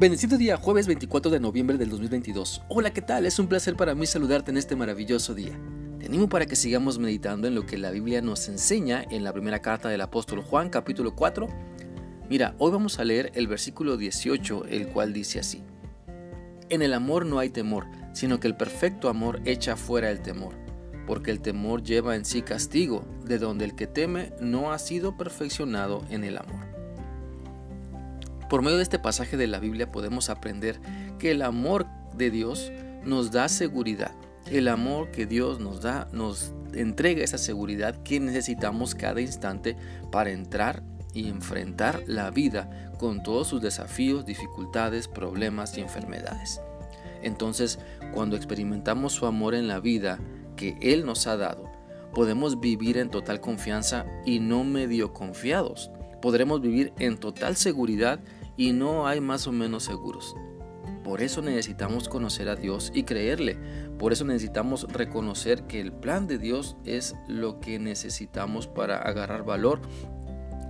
Bendecido día, jueves 24 de noviembre del 2022. Hola, ¿qué tal? Es un placer para mí saludarte en este maravilloso día. Te animo para que sigamos meditando en lo que la Biblia nos enseña en la primera carta del apóstol Juan, capítulo 4. Mira, hoy vamos a leer el versículo 18, el cual dice así. En el amor no hay temor, sino que el perfecto amor echa fuera el temor, porque el temor lleva en sí castigo, de donde el que teme no ha sido perfeccionado en el amor. Por medio de este pasaje de la Biblia podemos aprender que el amor de Dios nos da seguridad. El amor que Dios nos da nos entrega esa seguridad que necesitamos cada instante para entrar y enfrentar la vida con todos sus desafíos, dificultades, problemas y enfermedades. Entonces, cuando experimentamos su amor en la vida que Él nos ha dado, podemos vivir en total confianza y no medio confiados. Podremos vivir en total seguridad y no hay más o menos seguros. Por eso necesitamos conocer a Dios y creerle. Por eso necesitamos reconocer que el plan de Dios es lo que necesitamos para agarrar valor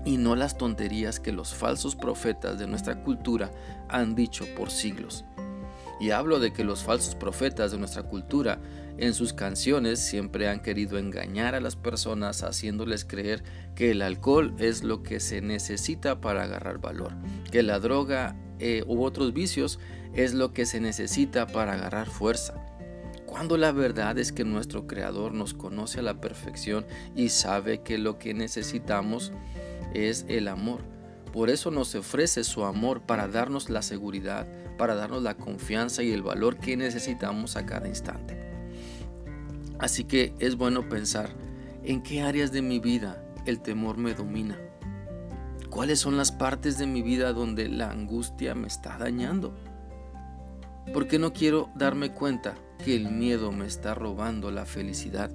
y no las tonterías que los falsos profetas de nuestra cultura han dicho por siglos. Y hablo de que los falsos profetas de nuestra cultura en sus canciones siempre han querido engañar a las personas haciéndoles creer que el alcohol es lo que se necesita para agarrar valor, que la droga eh, u otros vicios es lo que se necesita para agarrar fuerza. Cuando la verdad es que nuestro Creador nos conoce a la perfección y sabe que lo que necesitamos es el amor. Por eso nos ofrece su amor para darnos la seguridad, para darnos la confianza y el valor que necesitamos a cada instante. Así que es bueno pensar en qué áreas de mi vida el temor me domina. ¿Cuáles son las partes de mi vida donde la angustia me está dañando? ¿Por qué no quiero darme cuenta que el miedo me está robando la felicidad?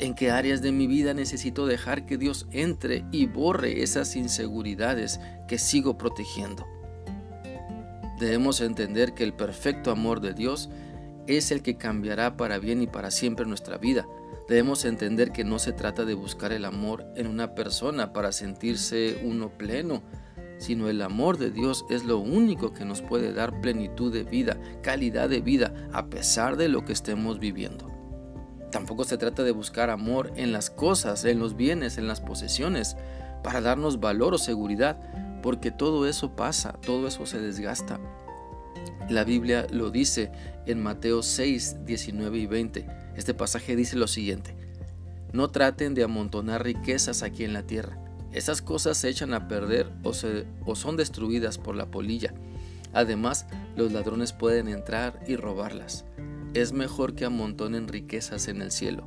¿En qué áreas de mi vida necesito dejar que Dios entre y borre esas inseguridades que sigo protegiendo? Debemos entender que el perfecto amor de Dios es el que cambiará para bien y para siempre nuestra vida. Debemos entender que no se trata de buscar el amor en una persona para sentirse uno pleno, sino el amor de Dios es lo único que nos puede dar plenitud de vida, calidad de vida, a pesar de lo que estemos viviendo. Tampoco se trata de buscar amor en las cosas, en los bienes, en las posesiones, para darnos valor o seguridad, porque todo eso pasa, todo eso se desgasta. La Biblia lo dice en Mateo 6, 19 y 20. Este pasaje dice lo siguiente. No traten de amontonar riquezas aquí en la tierra. Esas cosas se echan a perder o, o son destruidas por la polilla. Además, los ladrones pueden entrar y robarlas. Es mejor que amontonen riquezas en el cielo.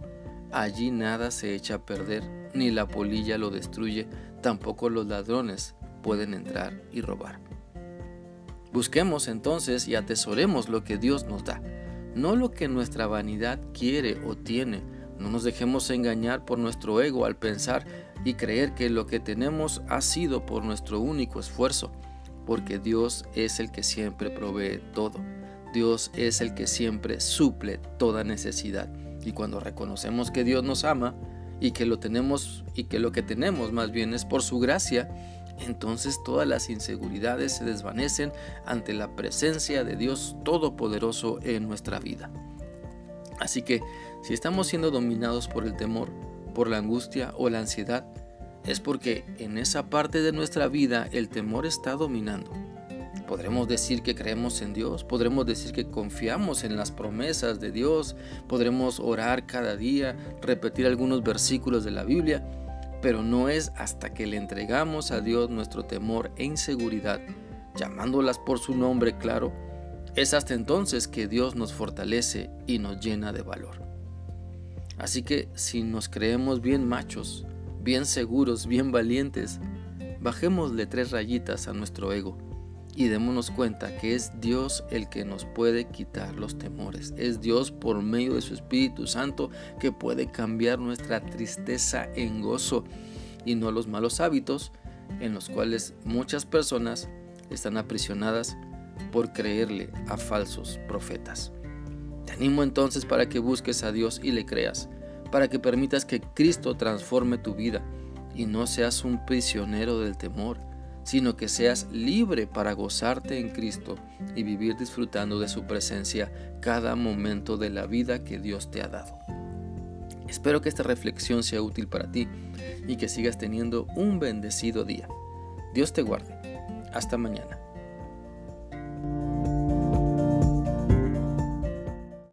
Allí nada se echa a perder, ni la polilla lo destruye, tampoco los ladrones pueden entrar y robar. Busquemos entonces y atesoremos lo que Dios nos da, no lo que nuestra vanidad quiere o tiene. No nos dejemos engañar por nuestro ego al pensar y creer que lo que tenemos ha sido por nuestro único esfuerzo, porque Dios es el que siempre provee todo. Dios es el que siempre suple toda necesidad. Y cuando reconocemos que Dios nos ama y que lo tenemos y que lo que tenemos más bien es por su gracia, entonces todas las inseguridades se desvanecen ante la presencia de Dios Todopoderoso en nuestra vida. Así que si estamos siendo dominados por el temor, por la angustia o la ansiedad, es porque en esa parte de nuestra vida el temor está dominando. Podremos decir que creemos en Dios, podremos decir que confiamos en las promesas de Dios, podremos orar cada día, repetir algunos versículos de la Biblia, pero no es hasta que le entregamos a Dios nuestro temor e inseguridad, llamándolas por su nombre claro, es hasta entonces que Dios nos fortalece y nos llena de valor. Así que si nos creemos bien machos, bien seguros, bien valientes, bajémosle tres rayitas a nuestro ego y démonos cuenta que es Dios el que nos puede quitar los temores. Es Dios por medio de su Espíritu Santo que puede cambiar nuestra tristeza en gozo y no los malos hábitos en los cuales muchas personas están aprisionadas por creerle a falsos profetas. Te animo entonces para que busques a Dios y le creas, para que permitas que Cristo transforme tu vida y no seas un prisionero del temor sino que seas libre para gozarte en Cristo y vivir disfrutando de su presencia cada momento de la vida que Dios te ha dado. Espero que esta reflexión sea útil para ti y que sigas teniendo un bendecido día. Dios te guarde. Hasta mañana.